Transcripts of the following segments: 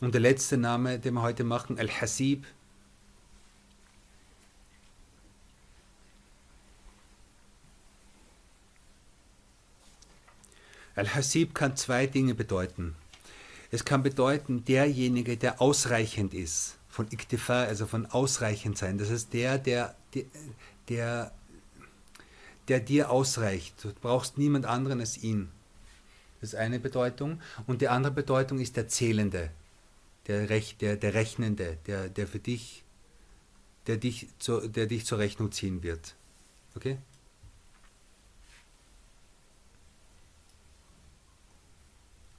Und der letzte Name, den wir heute machen, Al-Hasib. Al-Hasib kann zwei Dinge bedeuten. Es kann bedeuten, derjenige, der ausreichend ist, von Iktifa, also von ausreichend sein. Das ist der, der, der, der, der dir ausreicht. Du brauchst niemand anderen als ihn. Das ist eine Bedeutung. Und die andere Bedeutung ist der Zählende, der, Rech, der, der Rechnende, der, der für dich, der dich, zu, der dich zur Rechnung ziehen wird. Okay?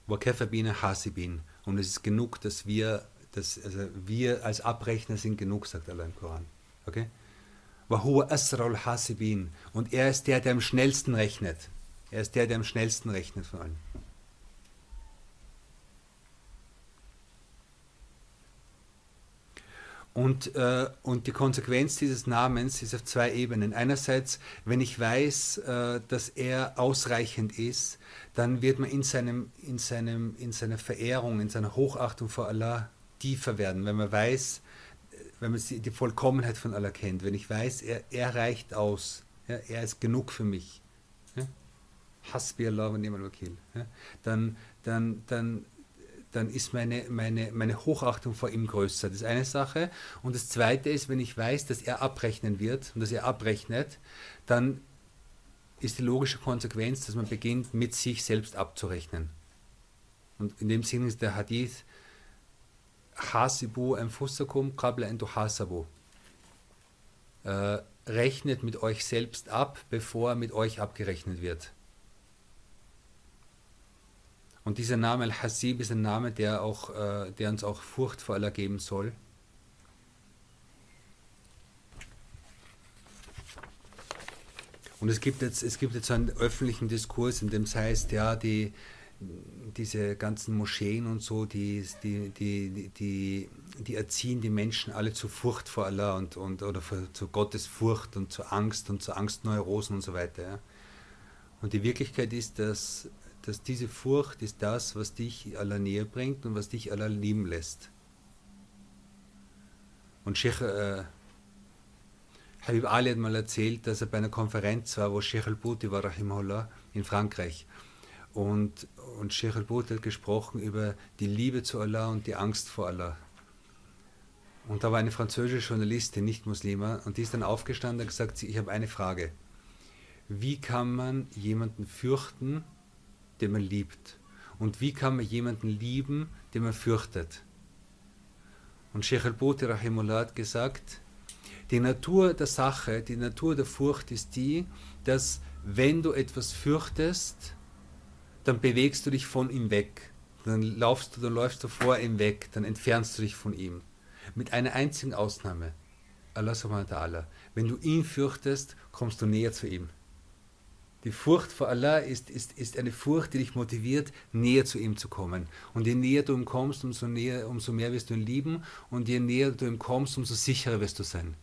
Wakefabine Hasibin. Und es ist genug, dass wir, dass, also wir als Abrechner sind genug, sagt Allah im Koran. Okay? Wahua Asrul Hasibin. Und er ist der, der am schnellsten rechnet. Er ist der, der am schnellsten rechnet von allen. Und, äh, und die Konsequenz dieses Namens ist auf zwei Ebenen. Einerseits, wenn ich weiß, äh, dass er ausreichend ist, dann wird man in, seinem, in, seinem, in seiner Verehrung, in seiner Hochachtung vor Allah tiefer werden. Wenn man weiß, wenn man die Vollkommenheit von Allah kennt, wenn ich weiß, er, er reicht aus, ja, er ist genug für mich. Ja? Hasbi Allah wa ni'mal wakil. Ja? Dann, dann, dann dann ist meine, meine, meine Hochachtung vor ihm größer. Das ist eine Sache. Und das zweite ist, wenn ich weiß, dass er abrechnen wird und dass er abrechnet, dann ist die logische Konsequenz, dass man beginnt, mit sich selbst abzurechnen. Und in dem Sinne ist der Hadith Hasibu anfusakum qabla an tuhasabu. Äh, rechnet mit euch selbst ab, bevor mit euch abgerechnet wird. Und dieser Name Al-Hasib ist ein Name, der, auch, äh, der uns auch Furcht vor Allah geben soll. Und es gibt jetzt, es gibt jetzt so einen öffentlichen Diskurs, in dem es heißt, ja, die, diese ganzen Moscheen und so, die, die, die, die, die erziehen die Menschen alle zu Furcht vor Allah und, und oder für, zu Gottesfurcht und zu Angst und zu Angstneurosen und so weiter. Ja. Und die Wirklichkeit ist, dass dass diese Furcht ist das, was dich Allah näher bringt und was dich Allah lieben lässt. Und Sheikh äh, Habib Ali hat mal erzählt, dass er bei einer Konferenz war, wo Sheikh al-Bouti war, Rahimahullah, in Frankreich. Und, und Sheikh al-Bouti hat gesprochen über die Liebe zu Allah und die Angst vor Allah. Und da war eine französische Journalistin, nicht Muslima, und die ist dann aufgestanden und gesagt, ich habe eine Frage. Wie kann man jemanden fürchten, den man liebt? Und wie kann man jemanden lieben, den man fürchtet? Und Sheikh al-Bouti Rahimullah hat gesagt, die Natur der Sache, die Natur der Furcht ist die, dass wenn du etwas fürchtest, dann bewegst du dich von ihm weg. Dann laufst du, dann läufst du vor ihm weg, dann entfernst du dich von ihm. Mit einer einzigen Ausnahme. Allah subhanahu wa ta'ala. Wenn du ihn fürchtest, kommst du näher zu ihm. Die Furcht vor Allah ist, ist, ist eine Furcht, die dich motiviert, näher zu ihm zu kommen. Und je näher du ihm kommst, umso, näher, umso mehr wirst du ihn lieben. Und je näher du ihm kommst, umso sicherer wirst du sein.